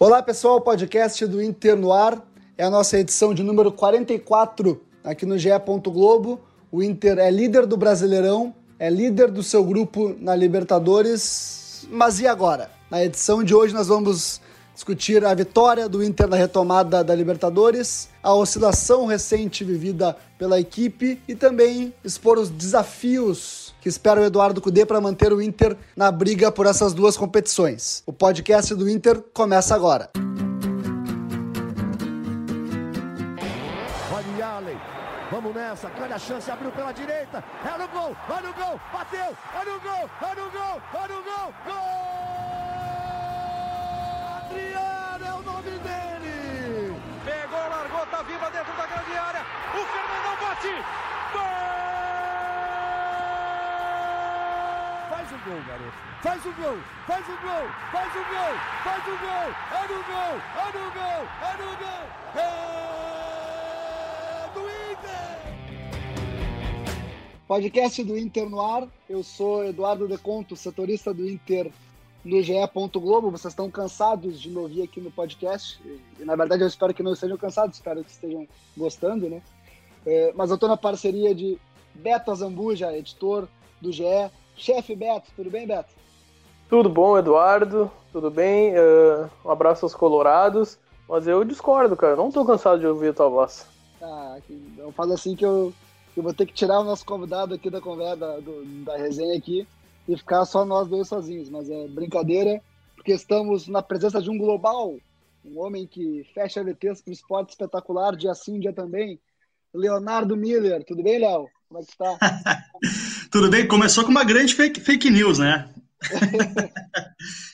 Olá pessoal, podcast do Inter no ar é a nossa edição de número 44 aqui no GE. Globo. O Inter é líder do Brasileirão, é líder do seu grupo na Libertadores, mas e agora? Na edição de hoje nós vamos discutir a vitória do Inter na retomada da Libertadores, a oscilação recente vivida pela equipe e também expor os desafios que espera o Eduardo Cudê para manter o Inter na briga por essas duas competições. O podcast do Inter começa agora. Vamos nessa, grande a chance, abriu pela direita, é no gol, olha o gol, bateu, olha o gol, olha o gol, olha o gol, gol! Adriano é o nome dele! Pegou, largou, tá viva dentro da grande área, o Fernandão bate, gol! Faz o gol, garoto, faz o gol, faz o gol, faz o gol, faz o gol, é no gol, é no gol, é no gol, é do Inter! Podcast do Inter no ar, eu sou Eduardo Deconto, setorista do Inter no GE. Globo. Vocês estão cansados de me ouvir aqui no podcast. E, na verdade, eu espero que não estejam cansados, espero que estejam gostando, né? É, mas eu estou na parceria de Beto Azambuja, editor do GE. Chefe Beto, tudo bem, Beto? Tudo bom, Eduardo? Tudo bem? Uh, um abraço aos colorados. Mas eu discordo, cara. Não estou cansado de ouvir a tua voz. Ah, então faz assim que eu, eu vou ter que tirar o nosso convidado aqui da conversa, da, do, da resenha aqui e ficar só nós dois sozinhos. Mas é brincadeira, porque estamos na presença de um global, um homem que fecha VTs para o esporte espetacular, dia sim, dia também. Leonardo Miller, tudo bem, Léo? Como é que tá? tudo bem, começou com uma grande fake, fake news, né?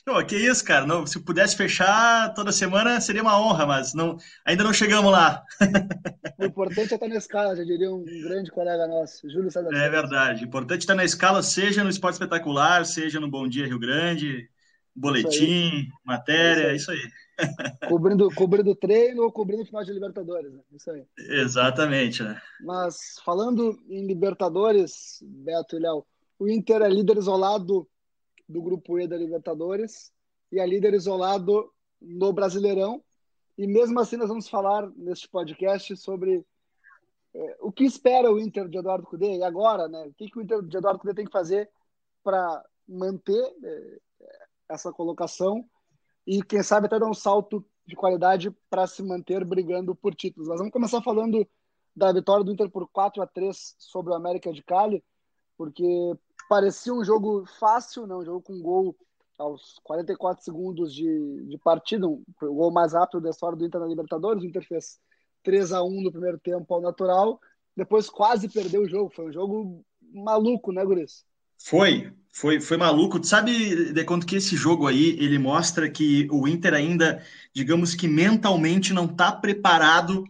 Que isso, cara. Não, se pudesse fechar toda semana seria uma honra, mas não, ainda não chegamos lá. o importante é estar na escala, já diria um grande colega nosso, Júlio César. É verdade. O importante é estar na escala, seja no Esporte Espetacular, seja no Bom Dia Rio Grande, boletim, isso matéria, isso aí. Isso aí. Cobrindo, cobrindo treino ou cobrindo final de Libertadores, né? Isso aí. Exatamente, né? Mas falando em Libertadores, Beto e Léo, o Inter é líder isolado do grupo E da Libertadores e é líder isolado no Brasileirão. E mesmo assim nós vamos falar neste podcast sobre é, o que espera o Inter de Eduardo Cudê e agora, né? O que, que o Inter de Eduardo Cudê tem que fazer para manter é, essa colocação e quem sabe até dar um salto de qualidade para se manter brigando por títulos. Mas vamos começar falando da vitória do Inter por 4 a 3 sobre o América de Cali, porque parecia um jogo fácil, né? um jogo com gol aos 44 segundos de, de partida, um, o gol mais rápido da história do Inter na Libertadores. O Inter fez 3 a 1 no primeiro tempo ao natural, depois quase perdeu o jogo. Foi um jogo maluco, né, Guris? Foi, foi, foi maluco. Sabe de quanto que esse jogo aí ele mostra que o Inter ainda, digamos que mentalmente não está preparado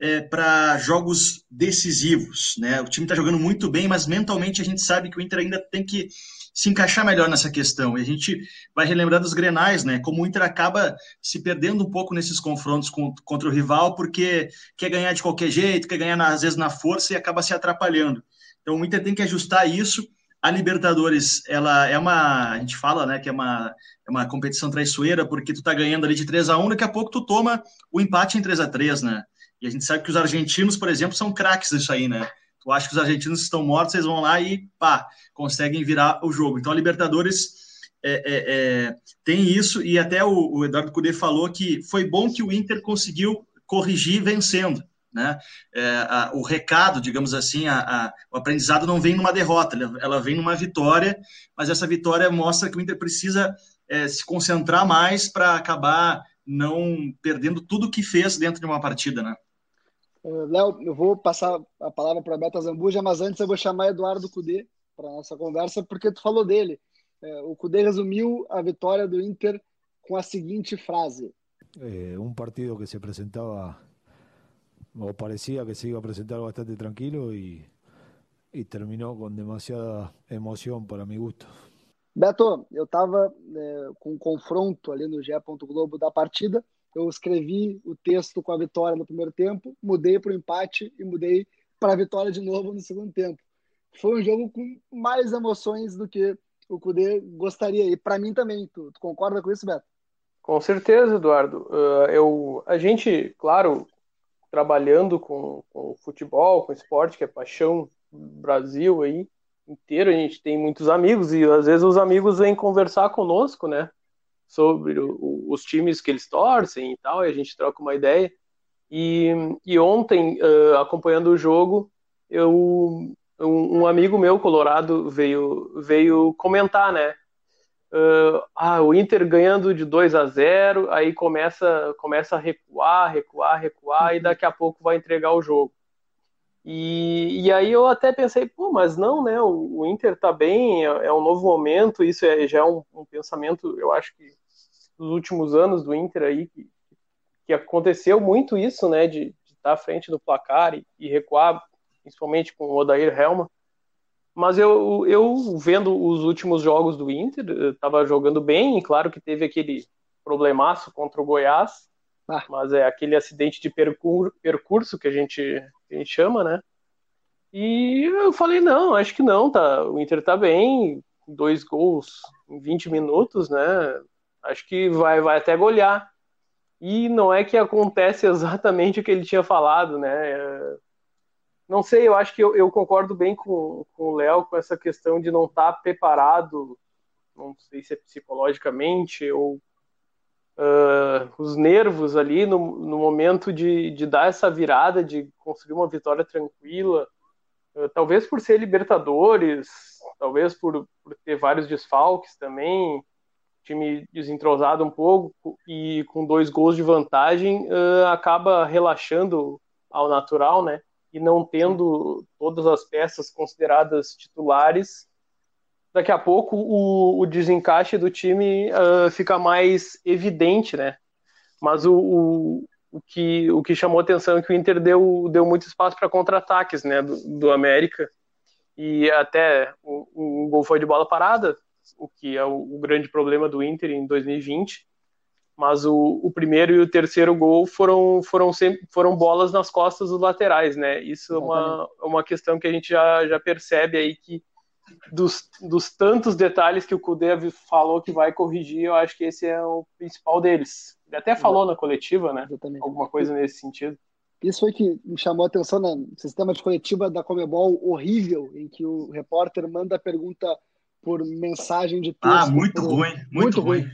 é, para jogos decisivos, né? O time está jogando muito bem, mas mentalmente a gente sabe que o Inter ainda tem que se encaixar melhor nessa questão. E a gente vai relembrar dos Grenais, né? Como o Inter acaba se perdendo um pouco nesses confrontos com, contra o rival, porque quer ganhar de qualquer jeito, quer ganhar às vezes na força e acaba se atrapalhando. Então o Inter tem que ajustar isso. A Libertadores, ela é uma, a gente fala, né, que é uma, é uma competição traiçoeira, porque tu tá ganhando ali de 3 a 1 daqui a pouco tu toma o empate em 3 a 3 né? E a gente sabe que os argentinos, por exemplo, são craques nisso aí, né? Tu acha que os argentinos estão mortos, eles vão lá e pá, conseguem virar o jogo. Então a Libertadores é, é, é, tem isso, e até o, o Eduardo Cudê falou que foi bom que o Inter conseguiu corrigir vencendo. Né? É, a, o recado, digamos assim, a, a, o aprendizado não vem numa derrota, ela vem numa vitória, mas essa vitória mostra que o Inter precisa é, se concentrar mais para acabar não perdendo tudo que fez dentro de uma partida, né? Léo, eu vou passar a palavra para Beto Zambuja, mas antes eu vou chamar Eduardo Cudê para nossa conversa, porque tu falou dele. É, o Cudê resumiu a vitória do Inter com a seguinte frase: é, um partido que se apresentava ou parecia que se iba a apresentar bastante tranquilo e, e terminou com demasiada emoção para mi gusto. Beto, eu estava é, com um confronto ali no GE. Globo da partida eu escrevi o texto com a vitória no primeiro tempo, mudei para o empate e mudei para a vitória de novo no segundo tempo. Foi um jogo com mais emoções do que o Cudê gostaria. E para mim também. Tu, tu, concorda com isso, Beto? Com certeza, Eduardo. Uh, eu, a gente, claro, trabalhando com, com futebol, com esporte, que é paixão Brasil aí inteiro, a gente tem muitos amigos e às vezes os amigos vêm conversar conosco, né? Sobre o, os times que eles torcem e tal, e a gente troca uma ideia. E, e ontem, uh, acompanhando o jogo, eu, um, um, amigo meu, colorado, veio, veio comentar, né? Uh, ah, o Inter ganhando de 2 a 0, aí começa, começa a recuar, recuar, recuar, e daqui a pouco vai entregar o jogo. E, e aí eu até pensei, pô, mas não, né? O, o Inter tá bem, é, é, um novo momento, isso é, já é um, um, pensamento, eu acho que nos últimos anos do Inter aí, que, que aconteceu muito isso, né? De, estar tá à frente do placar e, e, recuar, principalmente com o Odair Helma. Mas eu, eu vendo os últimos jogos do Inter, estava jogando bem, e claro que teve aquele problemaço contra o Goiás, ah. mas é aquele acidente de percur percurso que a gente a gente chama, né? E eu falei, não, acho que não, tá. O Inter tá bem, dois gols em 20 minutos, né? Acho que vai, vai até golear. E não é que acontece exatamente o que ele tinha falado, né? Não sei, eu acho que eu, eu concordo bem com, com o Léo com essa questão de não estar tá preparado, não sei se é psicologicamente ou uh, os nervos ali no, no momento de, de, dar essa virada, de construir uma vitória tranquila. Uh, talvez por ser Libertadores, talvez por, por ter vários desfalques também, time desentrosado um pouco e com dois gols de vantagem, uh, acaba relaxando ao natural, né? E não tendo todas as peças consideradas titulares daqui a pouco o, o desencaixe do time uh, fica mais evidente, né? Mas o, o, o, que, o que chamou atenção é que o Inter deu, deu muito espaço para contra-ataques, né, do, do, América, e até o, o gol foi de bola parada, o que é o, o grande problema do Inter em 2020, mas o, o, primeiro e o terceiro gol foram, foram, sempre, foram bolas nas costas dos laterais, né? Isso é uma, uma questão que a gente já, já percebe aí que dos, dos tantos detalhes que o Kudê falou que vai corrigir, eu acho que esse é o principal deles. Ele até falou na coletiva, né? Exatamente. Alguma coisa nesse sentido. Isso foi que me chamou a atenção no sistema de coletiva da Comebol horrível, em que o repórter manda a pergunta por mensagem de texto. Ah, muito por... ruim, muito, muito ruim. ruim.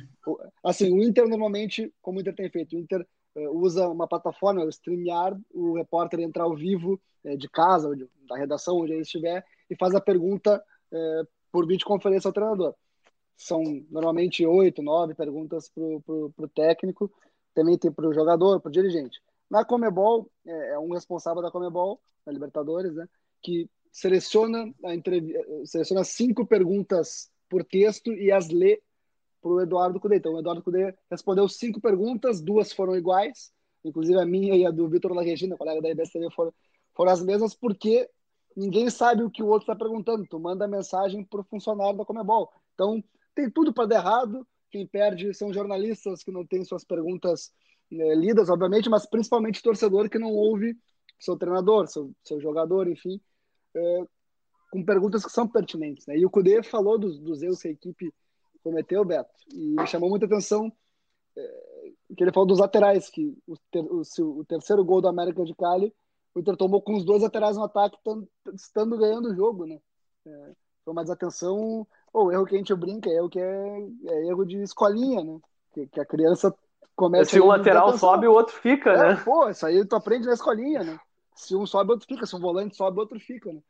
Assim, o Inter normalmente, como o Inter tem feito, o Inter uh, usa uma plataforma, o StreamYard, o repórter entra ao vivo uh, de casa, da redação, onde ele estiver, e faz a pergunta é, por videoconferência ao treinador. São normalmente oito, nove perguntas para o técnico, também tem para o jogador, para o dirigente. Na Comebol, é, é, um responsável da Comebol, da Libertadores, né, que seleciona, a entrev... seleciona cinco perguntas por texto e as lê para o Eduardo Cudê. Então, o Eduardo Cudê respondeu cinco perguntas, duas foram iguais, inclusive a minha e a do Vitor La Regina, colega da IBSTV, foram, foram as mesmas, porque ninguém sabe o que o outro está perguntando. Tu manda mensagem para o funcionário da Comebol. Então, tem tudo para dar errado. Quem perde são jornalistas que não têm suas perguntas é, lidas, obviamente, mas principalmente torcedor que não ouve seu treinador, seu, seu jogador, enfim, é, com perguntas que são pertinentes. Né? E o Cudê falou dos, dos erros que a equipe cometeu, Beto, e me chamou muita atenção é, que ele falou dos laterais, que o, ter, o, o terceiro gol do América de Cali o Inter tomou com os dois laterais no ataque, estando ganhando o jogo, né? É, foi uma desatenção, ou erro que a gente brinca, é erro que é, é erro de escolinha, né? Que, que a criança começa. Se um lateral sobe, o outro fica, é, né? Pô, isso aí tu aprende na escolinha, né? Se um sobe, o outro fica. Se um volante sobe, o outro fica, né?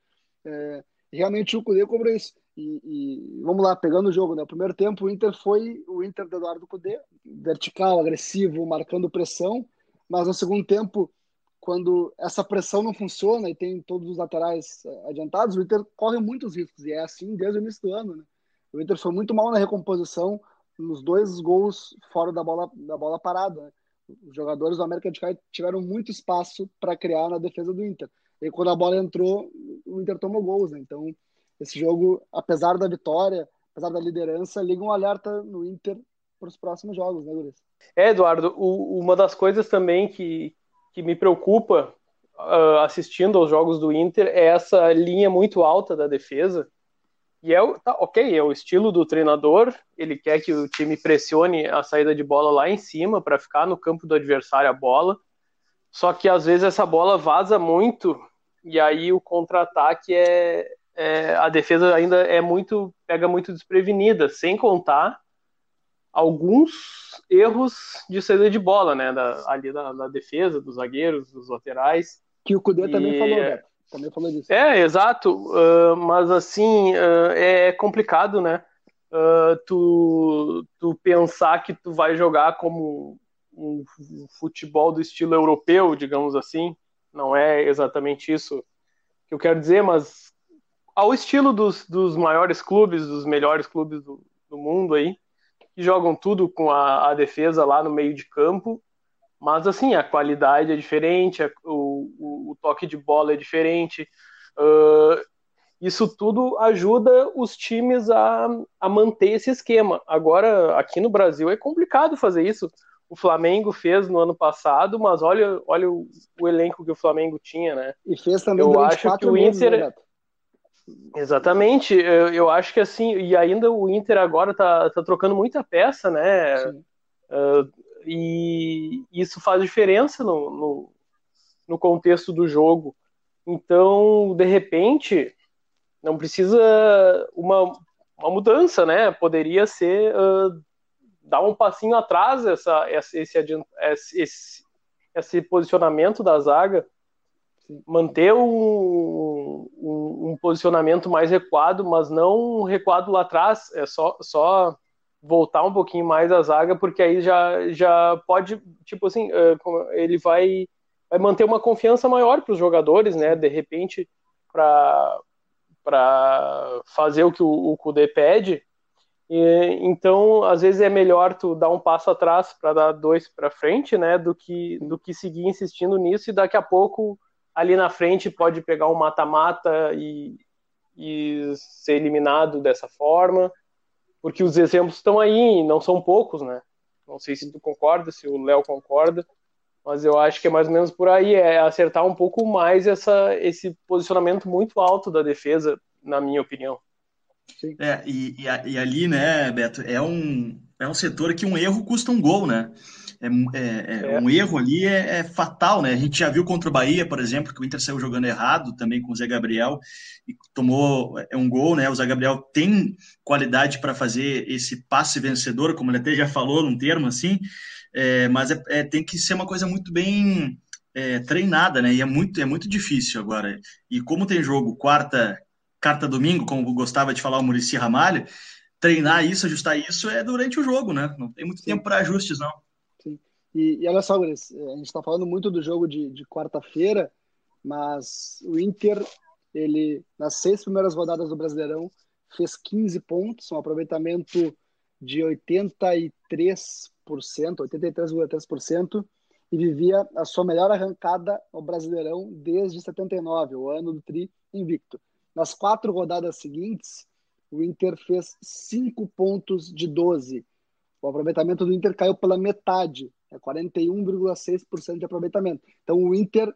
É, realmente o Cudê cobrou isso. E, e, vamos lá, pegando o jogo, né? O primeiro tempo o Inter foi o Inter do Eduardo Cudê, vertical, agressivo, marcando pressão, mas no segundo tempo quando essa pressão não funciona e tem todos os laterais eh, adiantados, o Inter corre muitos riscos, e é assim desde o início do ano. Né? O Inter foi muito mal na recomposição nos dois gols fora da bola, da bola parada. Né? Os jogadores do América de Cali tiveram muito espaço para criar na defesa do Inter. E quando a bola entrou, o Inter tomou gols. Né? Então, esse jogo, apesar da vitória, apesar da liderança, liga um alerta no Inter para os próximos jogos, né, Luiz? É, Eduardo, o, uma das coisas também que, que me preocupa uh, assistindo aos jogos do Inter é essa linha muito alta da defesa, E é tá, ok, é o estilo do treinador, ele quer que o time pressione a saída de bola lá em cima para ficar no campo do adversário a bola. Só que às vezes essa bola vaza muito e aí o contra-ataque é, é, a defesa ainda é muito pega muito desprevenida, sem contar alguns erros de saída de bola, né, da, ali da, da defesa, dos zagueiros, dos laterais. Que o Cudê e... também falou, Beto. Também falou disso. É, exato. Uh, mas assim, uh, é complicado, né? Uh, tu, tu pensar que tu vai jogar como um futebol do estilo europeu, digamos assim. Não é exatamente isso que eu quero dizer, mas ao estilo dos, dos maiores clubes, dos melhores clubes do, do mundo aí, que jogam tudo com a, a, defesa lá no meio de campo, mas assim, a qualidade é diferente, a, o, o, o, toque de bola é diferente. Uh, isso tudo ajuda os times a, a manter esse esquema. Agora, aqui no Brasil é complicado fazer isso. O Flamengo fez no ano passado, mas olha, olha o, o elenco que o Flamengo tinha, né? E fez também Eu acho que o Inter. Meses, né, Exatamente, eu, eu, acho que assim, e ainda o Inter agora tá, tá trocando muita peça, né? Uh, e isso faz diferença no, no, no, contexto do jogo. Então, de repente, não precisa uma, uma mudança, né? Poderia ser uh, dar um passinho atrás essa, esse, esse, esse, esse posicionamento da zaga manter um, um, um, posicionamento mais recuado, mas não recuado lá atrás, é só, só voltar um pouquinho mais a zaga, porque aí já, já pode, tipo assim, é, ele vai, vai manter uma confiança maior para os jogadores, né? De repente, para fazer o que o, o Kudê pede. E, então, às vezes é melhor tu dar um passo atrás para dar dois para frente, né? Do que, do que seguir insistindo nisso e daqui a pouco ali na frente pode pegar um mata-mata e, e ser eliminado dessa forma, porque os exemplos estão aí, não são poucos, né? Não sei se tu concorda, se o Léo concorda, mas eu acho que é mais ou menos por aí, é acertar um pouco mais essa, esse posicionamento muito alto da defesa, na minha opinião. É, e, e, e ali, né, Beto, é um, é um setor que um erro custa um gol, né? É, é, é, um erro ali é, é, fatal, né? A gente já viu contra o Bahia, por exemplo, que o Inter saiu jogando errado também com o Zé Gabriel e tomou é, um gol, né? O Zé Gabriel tem qualidade para fazer esse passe vencedor, como ele até já falou num termo assim, é, mas é, tem que ser uma coisa muito bem treinada, né? E é muito, é muito difícil agora. E como tem jogo quarta, quarta domingo, como gostava de falar o Murici Ramalho, treinar isso, ajustar isso é durante o jogo, né? Não tem muito Sim. tempo para ajustes, não. E, e olha só, Guris, a gente está falando muito do jogo de, de quarta-feira, mas o Inter, ele nas seis primeiras rodadas do Brasileirão, fez 15 pontos, um aproveitamento de 83%, 83,3%, e vivia a sua melhor arrancada ao Brasileirão desde 79, o ano do Tri invicto. Nas quatro rodadas seguintes, o Inter fez 5 pontos de 12. O aproveitamento do Inter caiu pela metade é 41,6% de aproveitamento. Então o Inter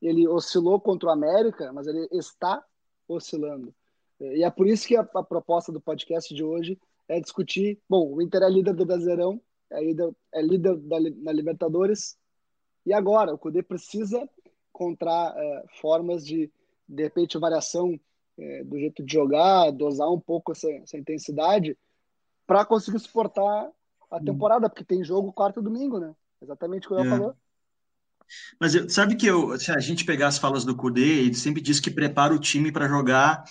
ele oscilou contra o América, mas ele está oscilando. E é por isso que a, a proposta do podcast de hoje é discutir. Bom, o Inter é líder do Brasileirão, é líder, é líder da, na Libertadores. E agora? O Cudê precisa encontrar é, formas de, de repente, variação é, do jeito de jogar, dosar um pouco essa, essa intensidade para conseguir suportar a hum. temporada, porque tem jogo quarto domingo, né? Exatamente o que o é. falou. Mas sabe que eu, se a gente pegar as falas do Kudê, ele sempre diz que prepara o time para jogar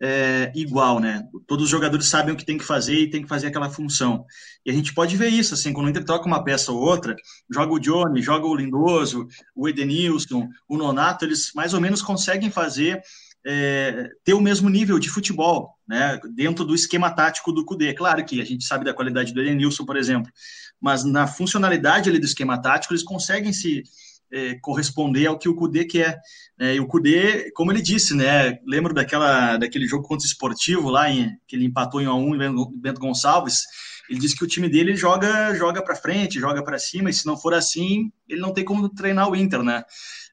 é, igual, né? Todos os jogadores sabem o que tem que fazer e tem que fazer aquela função. E a gente pode ver isso, assim, quando o Inter troca uma peça ou outra, joga o Johnny, joga o Lindoso, o Edenilson, o Nonato, eles mais ou menos conseguem fazer é, ter o mesmo nível de futebol, né, dentro do esquema tático do Cudê. Claro que a gente sabe da qualidade do Edenilson, por exemplo, mas na funcionalidade ali do esquema tático, eles conseguem se é, corresponder ao que o Cudê quer. Né, e o Cudê, como ele disse, né, lembro daquela, daquele jogo contra o Esportivo, lá em, que ele empatou em 1 x 1 em Bento Gonçalves, ele disse que o time dele joga joga para frente, joga para cima, e se não for assim, ele não tem como treinar o Inter, né?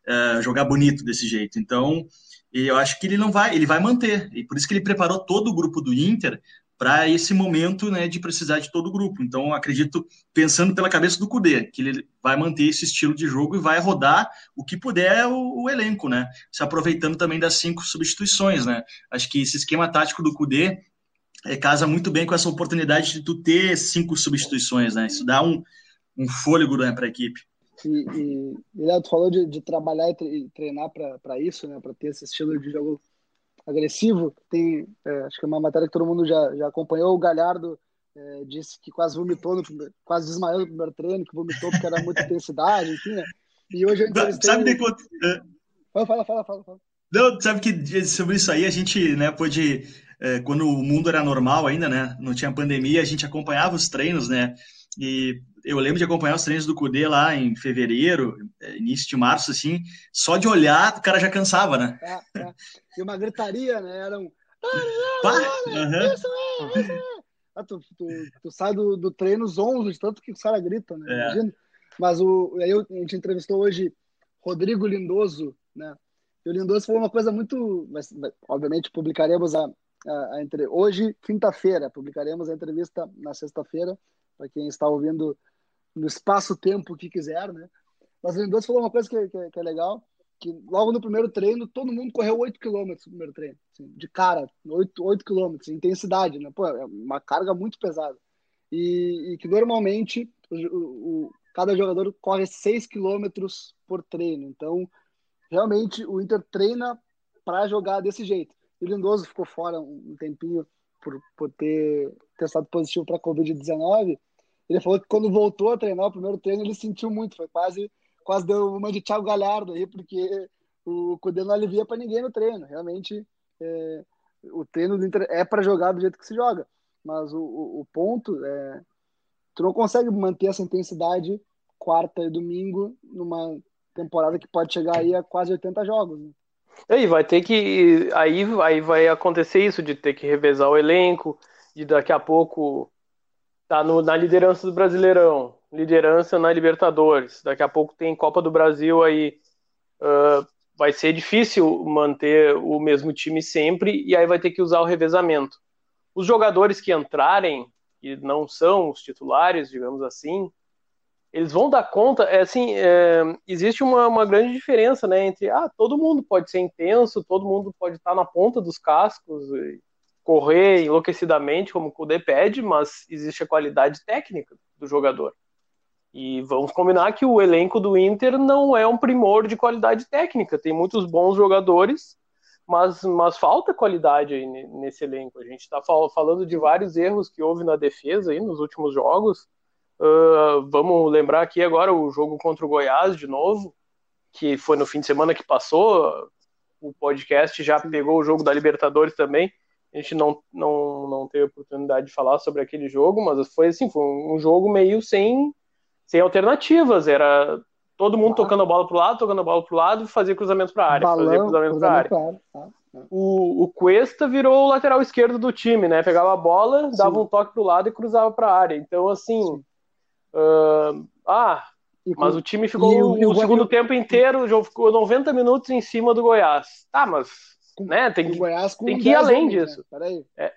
É, jogar bonito desse jeito. Então, E eu acho que ele não vai, ele vai manter. E por isso que ele preparou todo o grupo do Inter para esse momento né, de precisar de todo o grupo. Então, acredito, pensando pela cabeça do Cudê, que ele vai manter esse estilo de jogo e vai rodar o que puder o, o elenco, né? Se aproveitando também das cinco substituições, né? Acho que esse esquema tático do Cudê é, casa muito bem com essa oportunidade de tu ter cinco substituições, né? Isso dá um, um fôlego né, para a equipe. E, e, e Léo, tu falou de, de trabalhar e treinar para isso, né? Para ter esse estilo de jogo agressivo. Tem, é, acho que é uma matéria que todo mundo já, já acompanhou. O Galhardo é, disse que quase vomitou, no, quase desmaiou no primeiro treino, que vomitou porque era muita intensidade, enfim. Né? E hoje eu entrevistei... Sabe de quanto... É. Fala, fala, fala, fala. Não, sabe que sobre isso aí a gente né, pôde, é, quando o mundo era normal ainda, né, não tinha pandemia, a gente acompanhava os treinos, né, e eu lembro de acompanhar os treinos do Cudê lá em fevereiro, é, início de março, assim, só de olhar o cara já cansava, né? É, é. E uma gritaria, né? Era um. É, é. Ah, tu, tu, tu, sai do, do treino zonzo, de tanto que os caras gritam, né? É. Imagina. Mas o, aí a gente entrevistou hoje Rodrigo Lindoso, né? E o Lindoso falou uma coisa muito. Mas, obviamente, publicaremos a, a, a entre... hoje, quinta-feira, publicaremos a entrevista na sexta-feira, para quem está ouvindo no espaço-tempo que quiser, né? Mas o Lindoso falou uma coisa que, que, que, é legal, que logo no primeiro treino, todo mundo correu 8 km no primeiro treino, assim, de cara, 8, 8 km, intensidade, né? Pô, é uma carga muito pesada. E, e que normalmente o, o, cada jogador corre 6 km por treino. Então, realmente, o Inter treina para jogar desse jeito. O Lindoso ficou fora um tempinho por, por ter testado positivo para a Covid-19 ele falou que quando voltou a treinar o primeiro treino, ele sentiu muito, foi quase, quase deu uma de Thiago Galhardo aí, porque o Cudê não alivia para ninguém no treino. Realmente, é, o treino do Inter é para jogar do jeito que se joga, mas o, o, o, ponto é tu não consegue manter essa intensidade quarta e domingo numa temporada que pode chegar aí a quase 80 jogos. Né? E vai ter que aí, aí vai acontecer isso de ter que revezar o elenco, de daqui a pouco tá no, na liderança do Brasileirão, liderança na Libertadores. Daqui a pouco tem Copa do Brasil aí. Uh, vai ser difícil manter o mesmo time sempre e aí vai ter que usar o revezamento. Os jogadores que entrarem, que não são os titulares, digamos assim, eles vão dar conta. É assim, é, existe uma, uma grande diferença, né, entre ah, todo mundo pode ser intenso, todo mundo pode estar na ponta dos cascos. Correr enlouquecidamente como o Kudê pede, mas existe a qualidade técnica do jogador. E vamos combinar que o elenco do Inter não é um primor de qualidade técnica. Tem muitos bons jogadores, mas, mas falta qualidade aí nesse elenco. A gente está falando de vários erros que houve na defesa aí nos últimos jogos. Uh, vamos lembrar aqui agora o jogo contra o Goiás de novo, que foi no fim de semana que passou. O podcast já pegou o jogo da Libertadores também a gente não, não, não teve oportunidade de falar sobre aquele jogo, mas foi assim, foi um jogo meio sem, sem alternativas, era todo mundo tocando a bola pro lado, tocando a bola pro lado, fazia cruzamento para área, Balão, fazia cruzamento para área. Tá. O, o Cuesta virou o lateral esquerdo do time, né? Pegava a bola, Sim. dava um toque pro lado e cruzava para a área. Então, assim, uh, ah, mas o time ficou o, o segundo tempo inteiro, o jogo ficou 90 minutos em cima do Goiás. Tá, mas né? Tem que, Goiás tem que ir além homens, né? disso. Né? É,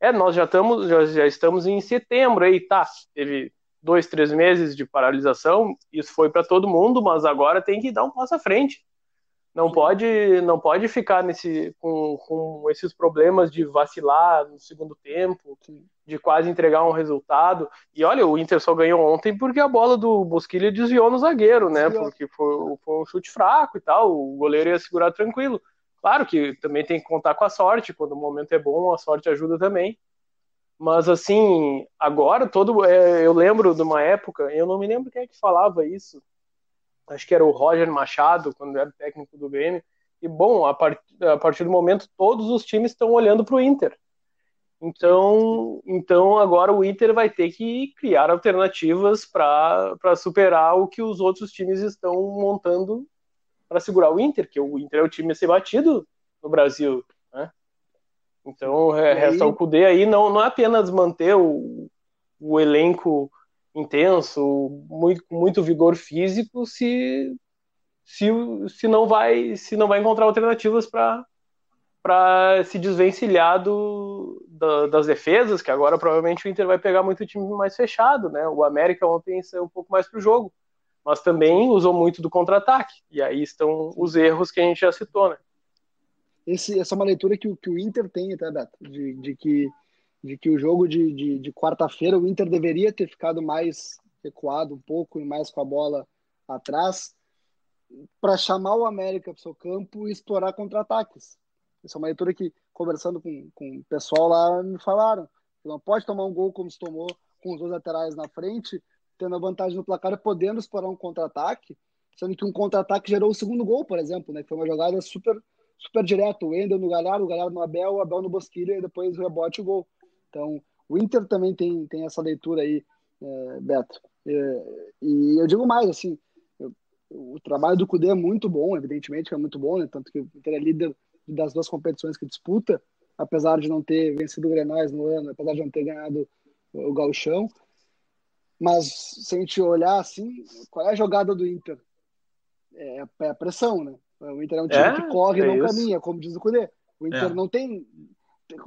é, nós já estamos, já, já estamos em setembro aí, tá? Teve dois, três meses de paralisação, isso foi para todo mundo, mas agora tem que dar um passo à frente. Não pode, não pode ficar nesse com, com esses problemas de vacilar no segundo tempo, de quase entregar um resultado. E olha, o Inter só ganhou ontem porque a bola do Bosquilha desviou no zagueiro, né? Porque foi, foi um chute fraco e tal. O goleiro ia segurar tranquilo. Claro que também tem que contar com a sorte, quando o momento é bom, a sorte ajuda também. Mas assim, agora todo. É, eu lembro de uma época, eu não me lembro quem é que falava isso. Acho que era o Roger Machado, quando era técnico do Grêmio. E bom, a, a partir do momento, todos os times estão olhando para o Inter. Então, então agora o Inter vai ter que criar alternativas para superar o que os outros times estão montando para segurar o Inter, que o Inter é o time a ser batido no Brasil. Né? Então, é, resta o Cudê aí não, não é apenas manter o, o elenco intenso, muito, muito vigor físico, se, se, se, não vai, se não vai encontrar alternativas para para se desvencilhar do, da, das defesas, que agora provavelmente o Inter vai pegar muito time mais fechado, né? O América ontem saiu um pouco mais para o jogo, mas também usou muito do contra-ataque, e aí estão os erros que a gente já citou, né? Esse, essa é uma leitura que, que o Inter tem, tá, Beto? De, de, que, de que o jogo de, de, de quarta-feira o Inter deveria ter ficado mais recuado um pouco e mais com a bola atrás para chamar o América para o seu campo e explorar contra-ataques. Essa é uma leitura que, conversando com, com o pessoal lá, me falaram. Não pode tomar um gol como se tomou com os dois laterais na frente, tendo a vantagem no placar podendo explorar um contra-ataque, sendo que um contra-ataque gerou o segundo gol, por exemplo, né? Que foi uma jogada super, super direta. O Endel no Galhardo, o Galhardo no Abel, o Abel no Bosquilha e depois o rebote e o gol. Então, o Inter também tem, tem essa leitura aí, é, Beto. É, e eu digo mais, assim, eu, o trabalho do Cudê é muito bom, evidentemente é muito bom, né? Tanto que o Inter é líder das duas competições que disputa, apesar de não ter vencido o Grenais no ano, apesar de não ter ganhado o Gauchão. Mas se a gente olhar assim, qual é a jogada do Inter? É, é a pressão, né? O Inter é um time é, que corre e é não isso. caminha, como diz o Cudê. O Inter é. não tem.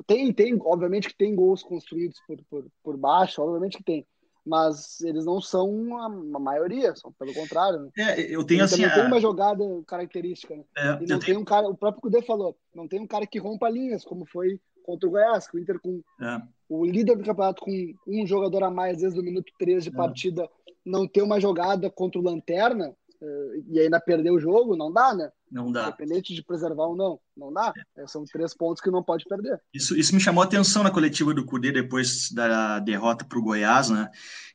Tem, tem, obviamente que tem gols construídos por, por, por baixo, obviamente que tem mas eles não são a, maioria, são pelo contrário. Né? É, eu tenho assim. Não a... tem uma jogada característica, né? É, e não tem tenho... um cara, o próprio Cudê falou, não tem um cara que rompa linhas, como foi contra o Goiás, que o Inter com é. o líder do campeonato com um jogador a mais desde o minuto 13 de é. partida, não ter uma jogada contra o Lanterna, eh, e ainda perder o jogo, não dá, né? Não dá. Independente de preservar ou não, não dá. É. São três pontos que não pode perder. Isso, isso me chamou a atenção na coletiva do Cudê depois da derrota para o Goiás, né?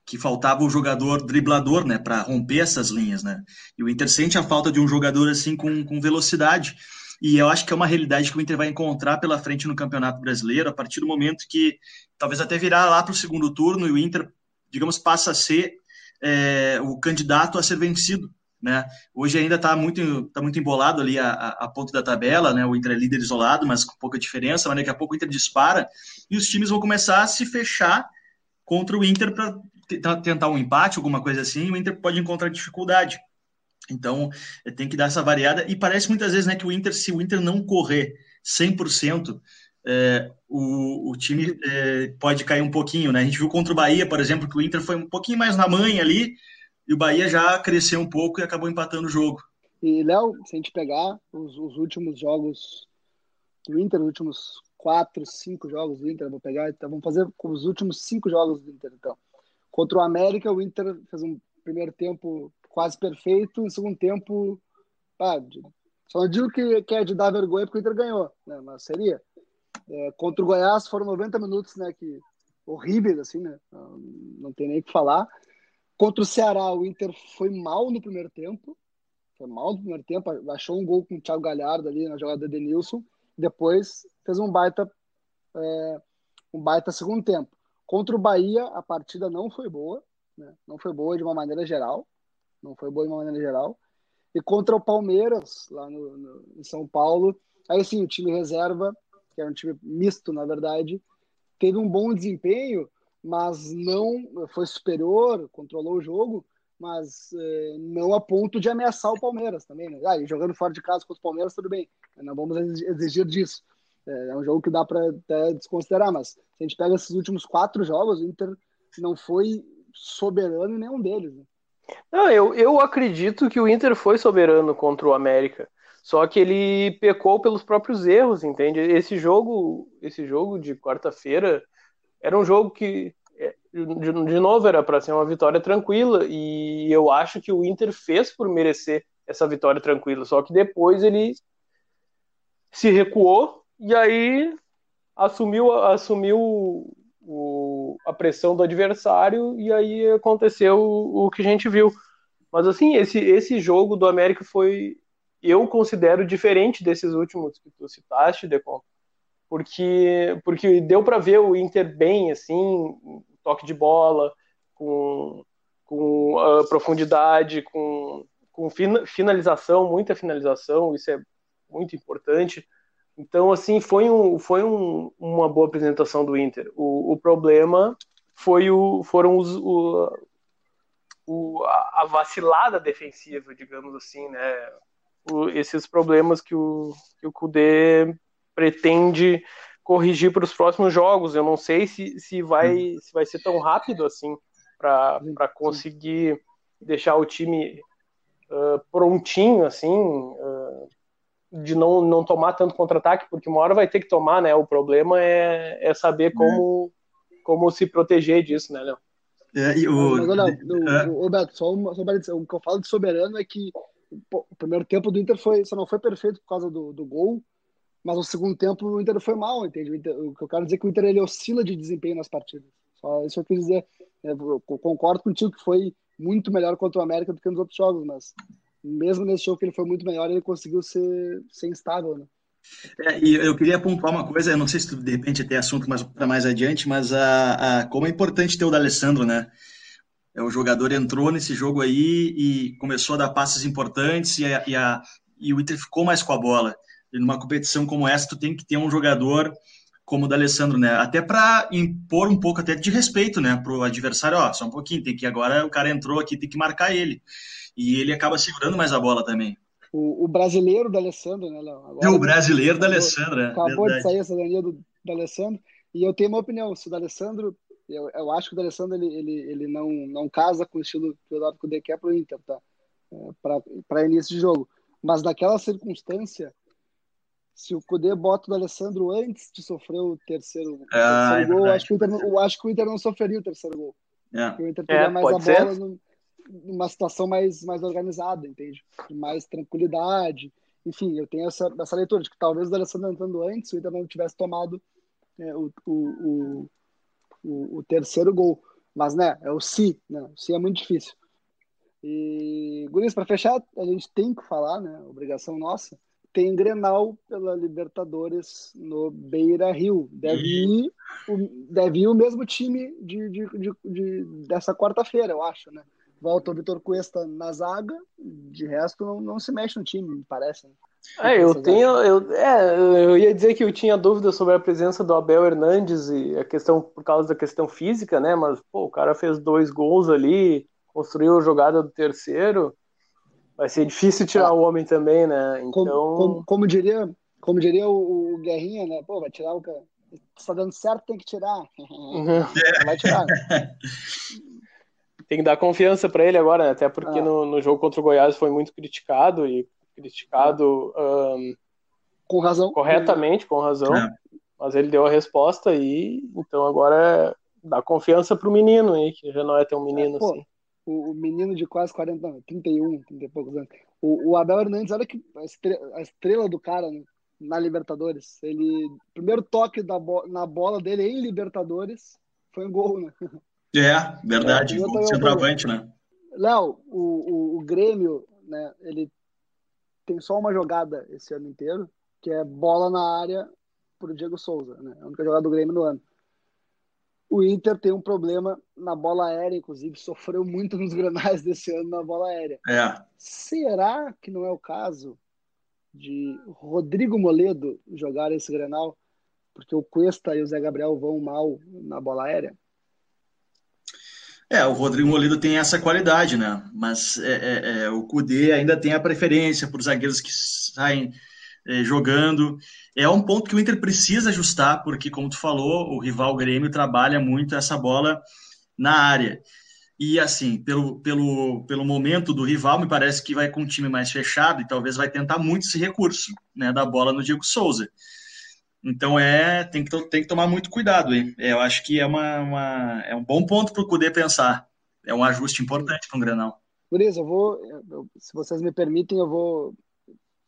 Que faltava o jogador driblador, né? Para romper essas linhas, né? E o Inter sente a falta de um jogador assim com, com velocidade. E eu acho que é uma realidade que o Inter vai encontrar pela frente no Campeonato Brasileiro a partir do momento que talvez até virar lá para o segundo turno e o Inter, digamos, passa a ser é, o candidato a ser vencido né? Hoje ainda está muito, tá muito embolado ali a, a, ponto da tabela, né? O Inter é líder isolado, mas com pouca diferença, mas daqui a pouco o Inter dispara e os times vão começar a se fechar contra o Inter para tentar um empate, alguma coisa assim, e o Inter pode encontrar dificuldade. Então, tem que dar essa variada. E parece muitas vezes né, que o Inter, se o Inter não correr 100%, é, o, o time é, pode cair um pouquinho. Né? A gente viu contra o Bahia, por exemplo, que o Inter foi um pouquinho mais na manha ali, e o Bahia já cresceu um pouco e acabou empatando o jogo. E, Léo, se a gente pegar os, os, últimos jogos do Inter, os últimos quatro, cinco jogos do Inter, vou pegar, então vamos fazer com os últimos cinco jogos do Inter, então. Contra o América, o Inter fez um primeiro tempo quase perfeito, um segundo tempo, ah, só não digo que, que é de dar vergonha porque o Inter ganhou, né, mas seria. É, contra o Goiás foram 90 minutos, né, que horríveis, assim, né, não, não tem nem o que falar. Contra o Ceará, o Inter foi mal no primeiro tempo. Foi mal no primeiro tempo. Achou um gol com o Thiago Galhardo ali na jogada de Denilson. Depois fez um baita, é, um baita segundo tempo. Contra o Bahia, a partida não foi boa. Né? Não foi boa de uma maneira geral. Não foi boa de uma maneira geral. E contra o Palmeiras, lá no, no, em São Paulo, aí sim, o time reserva, que era um time misto, na verdade, teve um bom desempenho, mas não foi superior, controlou o jogo, mas é, não a ponto de ameaçar o Palmeiras também. Né? Ah, jogando fora de casa contra o Palmeiras, tudo bem, não vamos exigir disso. É, é um jogo que dá para até desconsiderar, mas se a gente pega esses últimos quatro jogos, o Inter não foi soberano em nenhum deles. Né? Não, eu, eu acredito que o Inter foi soberano contra o América. Só que ele pecou pelos próprios erros, entende? Esse jogo, esse jogo de quarta-feira, era um jogo que, é, de, novo, era para ser uma vitória tranquila, e eu acho que o Inter fez por merecer essa vitória tranquila, só que depois ele se recuou e aí assumiu, assumiu o, a pressão do adversário e aí aconteceu o, o, que a gente viu. Mas assim, esse, esse jogo do América foi, eu considero diferente desses últimos que tu citaste, Decon, porque, porque deu para ver o Inter bem, assim, toque de bola, com, com uh, profundidade, com, com finalização, muita finalização, isso é muito importante. Então, assim, foi, um, foi um, uma boa apresentação do Inter. O, o problema foi o, foram os, o, o, a vacilada defensiva, digamos assim, né? O, esses problemas que o, que o Kudê pretende corrigir para os próximos jogos. Eu não sei se, se, vai, se vai ser tão rápido assim para conseguir deixar o time uh, prontinho, assim, uh, de não, não tomar tanto contra-ataque, porque uma hora vai ter que tomar, né? O problema é, é saber como, como se proteger disso, né, Léo? É, e o... Mas, olha, o, é. o, Beto, só uma, só o que eu falo de soberano é que pô, o primeiro tempo do Inter foi, só não foi perfeito por causa do, do gol, mas o segundo tempo o Inter foi mal, entende? O, Inter, o que eu quero dizer é que o Inter ele oscila de desempenho nas partidas. Só isso eu quis dizer. Eu concordo contigo que foi muito melhor contra o América do que nos outros jogos, mas mesmo nesse jogo que ele foi muito melhor, ele conseguiu ser, ser instável, né? É, e eu queria pontuar uma coisa, eu não sei se de repente tem assunto mais, para mais adiante, mas a, a, como é importante ter o D'Alessandro, né? É, o jogador entrou nesse jogo aí e começou a dar passes importantes e, a, e, a, e o Inter ficou mais com a bola. E numa competição como essa, tu tem que ter um jogador como o D'Alessandro, né? Até para impor um pouco até de respeito, né, pro adversário, ó, só um pouquinho, tem que agora o cara entrou aqui, tem que marcar ele. E ele acaba segurando mais a bola também. O, o brasileiro do Alessandro, né, Léo? Agora, é o brasileiro do Alessandro, é. Acabou verdade. de sair a cidadania do, do Alessandro. E eu tenho uma opinião, se o D'Alessandro, eu, eu acho que o D'Alessandro ele, ele, ele não, não casa com o estilo que o Eduardo Cudê quer pro Inter, tá? É, para início de jogo. Mas naquela circunstância, se o Cudê bota o Alessandro antes de sofrer o terceiro, ah, terceiro é gol, acho que, Inter, eu acho que o Inter não sofreria o terceiro gol. É. o Inter teria é, mais a bola no, numa situação mais, mais organizada, entende? Mais tranquilidade. Enfim, eu tenho essa, essa leitura de que talvez o Alessandro entrando antes, o Inter não tivesse tomado é, o, o, o, o, terceiro gol. Mas, né, é o si, né? O si é muito difícil. E, Guris, para fechar, a gente tem que falar, né? Obrigação nossa tem Grenal pela Libertadores no Beira Rio. Deve, ir, o, deve ir o mesmo time de, de, de, de dessa quarta-feira, eu acho, né? Volta o Vitor Cuesta na zaga, de resto não, não se mexe no time, me parece. Né? É, eu tenho. Eu, é, eu ia dizer que eu tinha dúvida sobre a presença do Abel Hernandes e a questão por causa da questão física, né? Mas pô, o cara fez dois gols ali, construiu a jogada do terceiro. Vai ser difícil tirar ah, o homem também, né? Então... Como, como, como diria, como diria o, o, Guerrinha, né? Pô, vai tirar o cara. Está dando certo, tem que tirar. Uhum. vai tirar. tem que dar confiança para ele agora, né? Até porque ah. no, no jogo contra o Goiás foi muito criticado e criticado um, com razão. Corretamente, com razão. É. Mas ele deu a resposta e então agora dá confiança pro menino aí, que já não é tão menino é, pô, assim o, o, menino de quase 40, não, 31, 30 e poucos anos. O, o Abel Hernandes, olha que a estrela, a estrela do cara né, na Libertadores. Ele, primeiro toque da bo, na bola dele em Libertadores foi um gol, né? É, verdade, é, gol centroavante, né? Léo, o, o, o Grêmio, né, ele tem só uma jogada esse ano inteiro, que é bola na área pro Diego Souza, né? A única jogada do Grêmio no ano. O Inter tem um problema na bola aérea, inclusive sofreu muito nos granais desse ano na bola aérea. É. Será que não é o caso de Rodrigo Moledo jogar esse granal? Porque o Cuesta e o Zé Gabriel vão mal na bola aérea? É, o Rodrigo Moledo tem essa qualidade, né? Mas é, é, é o Cudê ainda tem a preferência por zagueiros que saem é, jogando. É um ponto que o Inter precisa ajustar, porque, como tu falou, o rival Grêmio trabalha muito essa bola na área. E, assim, pelo, pelo, pelo momento do rival, me parece que vai com um time mais fechado e talvez vai tentar muito esse recurso né, da bola no Diego Souza. Então, é tem que, tem que tomar muito cuidado. Hein? É, eu acho que é, uma, uma é um bom ponto para o Cudê pensar. É um ajuste importante para um Grenal. Beleza, eu vou, eu, se vocês me permitem, eu vou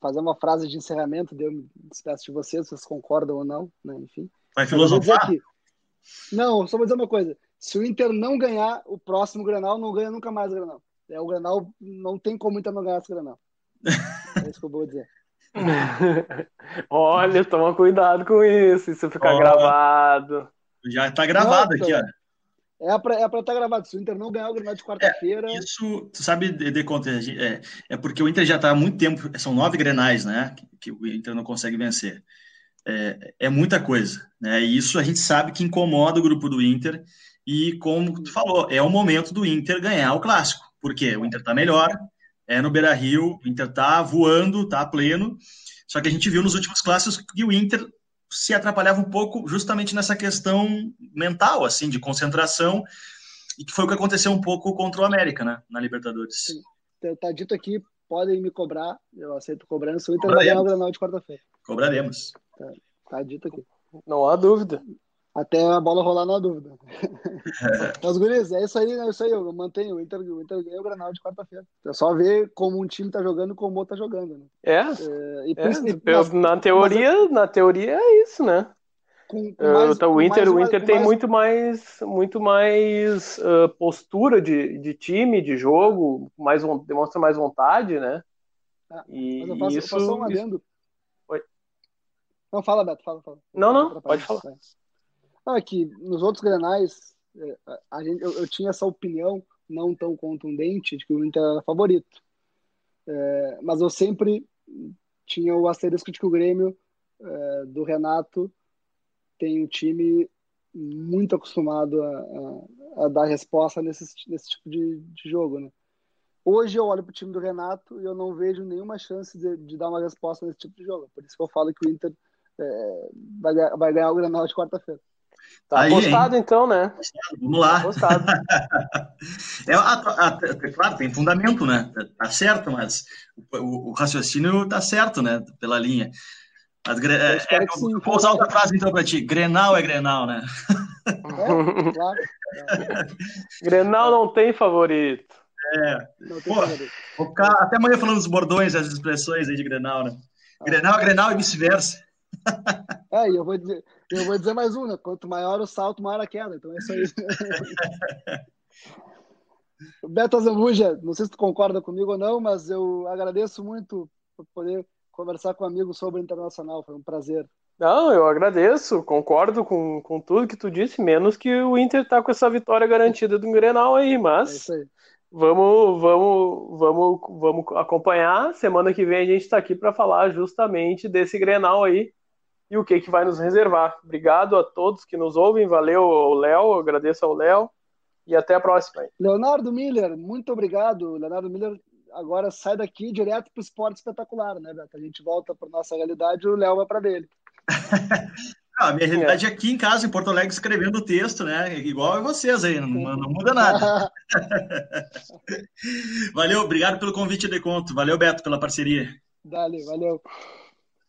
fazer uma frase de encerramento, eu me despeço de vocês, vocês concordam ou não, né? enfim. Vai filosofar? não, só vou dizer uma coisa. Se o Inter não ganhar o próximo Granal, não ganha nunca mais o Granal. É, o Granal não tem como o Inter não ganhar esse Granal. É isso que eu vou dizer. Olha, toma cuidado com isso, isso ficar gravado. Já está gravado não, aqui, ó. É para é estar tá gravado. Se o Inter não ganhar o Grenal de quarta-feira. É, isso, tu sabe de, de conta, é, é porque o Inter já está há muito tempo, são nove grenais, né? Que, que, o Inter não consegue vencer. É, é muita coisa, né? E isso a gente sabe que incomoda o grupo do Inter. E como tu falou, é o momento do Inter ganhar o clássico. Porque o Inter está melhor, é no Beira Rio, o Inter está voando, está pleno. Só que a gente viu nos últimos clássicos que o Inter se atrapalhava um pouco justamente nessa questão mental, assim, de concentração, e que foi o que aconteceu um pouco contra o América, né, na Libertadores. Sim. Tá, tá dito aqui, podem me cobrar, eu aceito cobrança, o Inter vai ganhar o Granal de quarta-feira. Cobraremos. Tá, tá dito aqui. Não há dúvida. Até a bola rolar, há dúvida. Mas, guris, é isso aí, é isso aí. Eu mantenho. O Inter, o Inter ganha o Granal de quarta-feira. É só ver como um time tá jogando e como o outro tá jogando. Né? É. é, e, é mas, na teoria, mas, na teoria é isso, né? Com, com mais, uh, o Inter, o Inter tem mais... muito mais, muito mais uh, postura de, de time, de jogo, mais demonstra mais vontade, né? Ah, e mas eu faço, isso, eu faço um adendo. Não, fala, Beto, fala, fala. Não, não, pode falar. Ah, que nos outros granais, é, a gente, eu, eu, tinha essa opinião não tão contundente de que o Inter era favorito. É, mas eu sempre tinha o asterisco de que o Grêmio é, do Renato tem um time muito acostumado a, a, a dar resposta nesse, nesse tipo de, de, jogo, né? Hoje eu olho para o time do Renato e eu não vejo nenhuma chance de, de, dar uma resposta nesse tipo de jogo. Por isso que eu falo que o Inter é, vai, vai ganhar o Granal de quarta-feira. Tá Aí, apostado, hein? então, né? Vamos lá. É, a, a, claro, tem fundamento, né? Tá, certo, mas o, o, raciocínio tá certo, né? Pela linha. Mas, é, é, vou usar outra frase então para ti. Grenal é Grenal, né? É, claro. Grenal não tem favorito. É. Pô, ficar até amanhã falando dos bordões, as expressões aí de Grenal, né? Grenal é Grenal e vice-versa. É, eu vou dizer, eu vou dizer mais um, né? Quanto maior o salto, maior a queda. Então é isso aí. Beto Zambuja, não sei se tu concorda comigo ou não, mas eu agradeço muito por poder conversar com um amigo sobre o Internacional. Foi um prazer. Não, eu agradeço, concordo com, com tudo que tu disse, menos que o Inter tá com essa vitória garantida do Grenal aí, mas é aí. vamos, vamos, vamos, vamos acompanhar. Semana que vem a gente está aqui para falar justamente desse Grenal aí e o que, que vai nos reservar. Obrigado a todos que nos ouvem, valeu ao Léo, agradeço ao Léo e até a próxima. Leonardo Miller, muito obrigado. Leonardo Miller agora sai daqui direto para o esporte espetacular, né, Beto? A gente volta para nossa realidade e o Léo vai para dele. a minha realidade é aqui em casa, em Porto Alegre, escrevendo o texto, né? Igual a vocês aí, não, não muda nada. valeu, obrigado pelo convite de conto. Valeu, Beto, pela parceria. Valeu,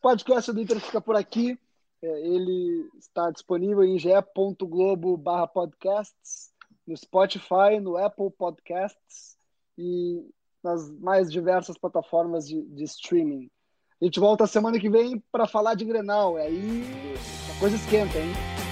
valeu podcast do Inter fica por aqui. É, ele está disponível em ge.globo barra podcasts, no Spotify, no Apple Podcasts e nas mais diversas plataformas de, de streaming. A gente volta semana que vem para falar de Grenal. Aí a coisa esquenta, hein?